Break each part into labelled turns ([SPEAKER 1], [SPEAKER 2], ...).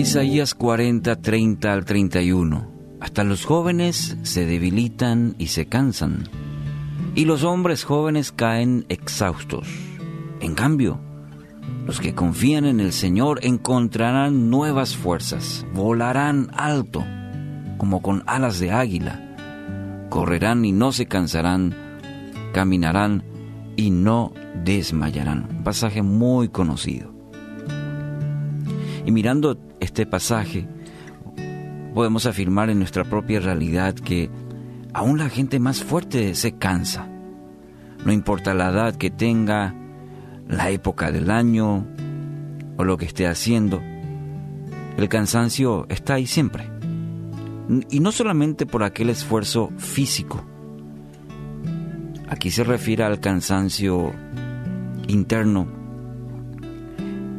[SPEAKER 1] Isaías 40, 30 al 31. Hasta los jóvenes se debilitan y se cansan, y los hombres jóvenes caen exhaustos. En cambio, los que confían en el Señor encontrarán nuevas fuerzas, volarán alto, como con alas de águila, correrán y no se cansarán, caminarán y no desmayarán. Un pasaje muy conocido. Y mirando este pasaje, podemos afirmar en nuestra propia realidad que aún la gente más fuerte se cansa. No importa la edad que tenga, la época del año o lo que esté haciendo, el cansancio está ahí siempre. Y no solamente por aquel esfuerzo físico. Aquí se refiere al cansancio interno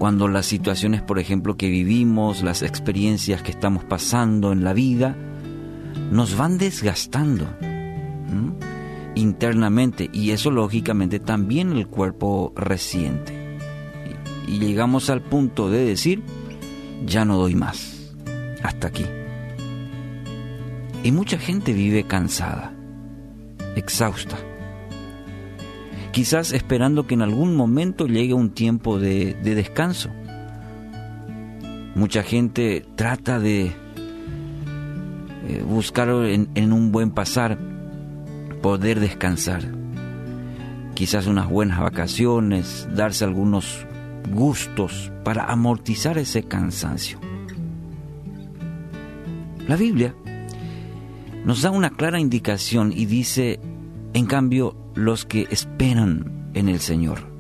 [SPEAKER 1] cuando las situaciones, por ejemplo, que vivimos, las experiencias que estamos pasando en la vida, nos van desgastando internamente y eso lógicamente también el cuerpo resiente. Y, llegamos al punto de decir, ya no doy más, hasta aquí. Y mucha gente vive cansada, exhausta quizás esperando que en algún momento llegue un tiempo de, descanso. Mucha gente trata de eh, buscar en, en un buen pasar poder descansar. Quizás unas buenas vacaciones, darse algunos gustos para amortizar ese cansancio. La Biblia nos da una clara indicación y dice, en cambio, los que esperan en el Señor.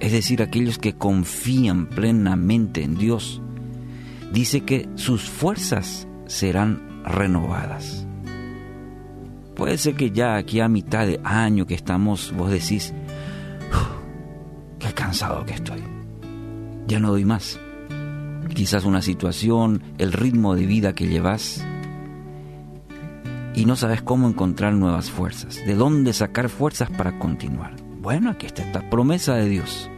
[SPEAKER 1] Es decir, aquellos que confían plenamente en Dios. Dice que sus fuerzas serán renovadas. Puede ser que ya aquí a mitad de año que estamos, vos decís, qué cansado que estoy. Ya no doy más. Quizás una situación, el ritmo de vida que llevas, y no sabes cómo encontrar nuevas fuerzas, de dónde sacar fuerzas para continuar. Bueno, aquí está esta promesa de Dios.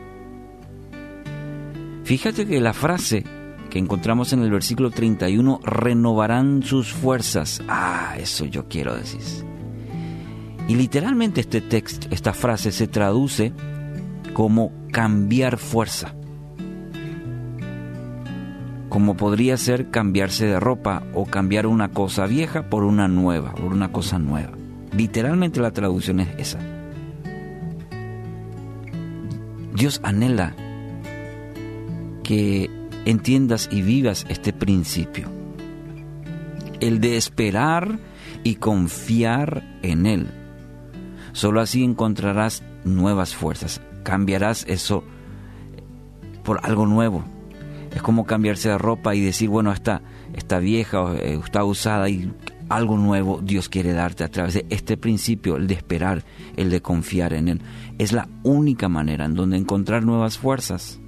[SPEAKER 1] Fíjate que la frase que encontramos en el versículo 31, renovarán sus fuerzas. Ah, eso yo quiero decir. Y literalmente este texto, esta frase se traduce como cambiar fuerza como podría ser cambiarse de ropa o cambiar una cosa vieja por una nueva, por una cosa nueva. Literalmente la traducción es esa. Dios anhela que entiendas y vivas este principio, el de esperar y confiar en Él. Solo así encontrarás nuevas fuerzas, cambiarás eso por algo nuevo, es como cambiarse de ropa y decir, bueno, está, está vieja eh, está usada y algo nuevo Dios quiere darte a través de este principio, el de esperar, el de confiar en Él. Es la única manera en donde encontrar nuevas fuerzas.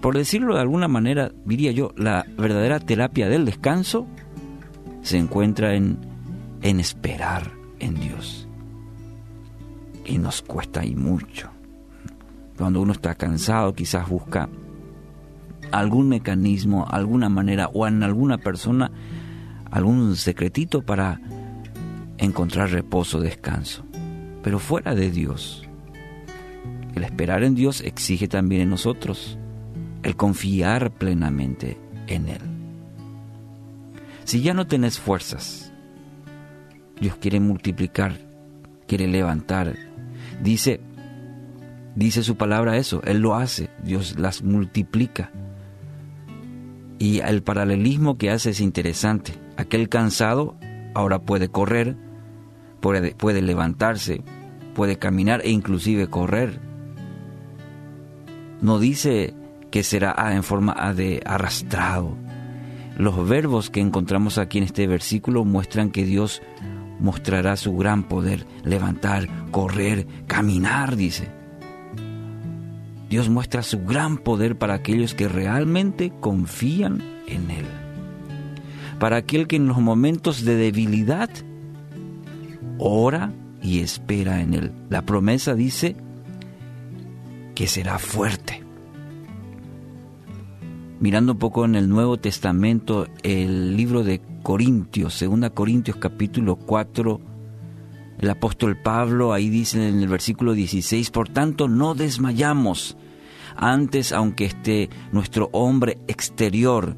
[SPEAKER 1] Por decirlo de alguna manera, diría yo, la verdadera terapia del descanso se encuentra en, en esperar en Dios. Y nos cuesta y mucho. Cuando uno está cansado, quizás busca algún mecanismo, alguna manera o en alguna persona algún secretito para encontrar reposo, descanso. Pero fuera de Dios, el esperar en Dios exige también en nosotros el confiar plenamente en Él. Si ya no tenés fuerzas, Dios quiere multiplicar, quiere levantar. Dice, dice su palabra eso, Él lo hace, Dios las multiplica. Y el paralelismo que hace es interesante. Aquel cansado ahora puede correr, puede, levantarse, puede caminar e inclusive correr. No dice que será en forma de arrastrado. Los verbos que encontramos aquí en este versículo muestran que Dios mostrará su gran poder, levantar, correr, caminar, dice. Dios muestra su gran poder para aquellos que realmente confían en Él. Para aquel que en los momentos de debilidad ora y espera en Él. La promesa dice que será fuerte. mirando un poco en el Nuevo Testamento, el libro de Corintios, 2 Corintios capítulo 4, el apóstol Pablo ahí dice en el versículo 16, por tanto no desmayamos, antes aunque este nuestro hombre exterior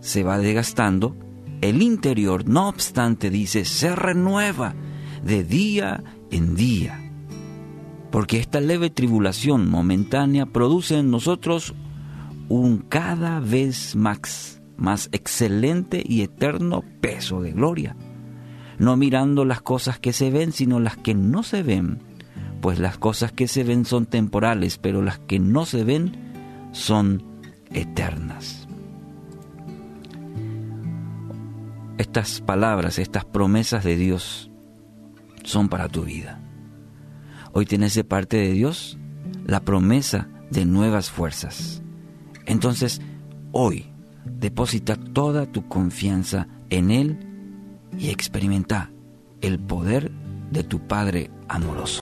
[SPEAKER 1] se va desgastando, el interior, no obstante, dice, se renueva de día en día. Porque esta leve tribulación momentánea produce en nosotros un cada vez más, más excelente y eterno peso de gloria. No mirando las cosas que se ven, sino las que no se ven. Pues las cosas que se ven son temporales, pero las que no se ven son eternas. Estas palabras, estas promesas de Dios son para tu vida. Hoy tienes de parte de Dios la promesa de nuevas fuerzas. Entonces, hoy, deposita toda tu confianza en Él y experimenta el poder de tu Padre amoroso.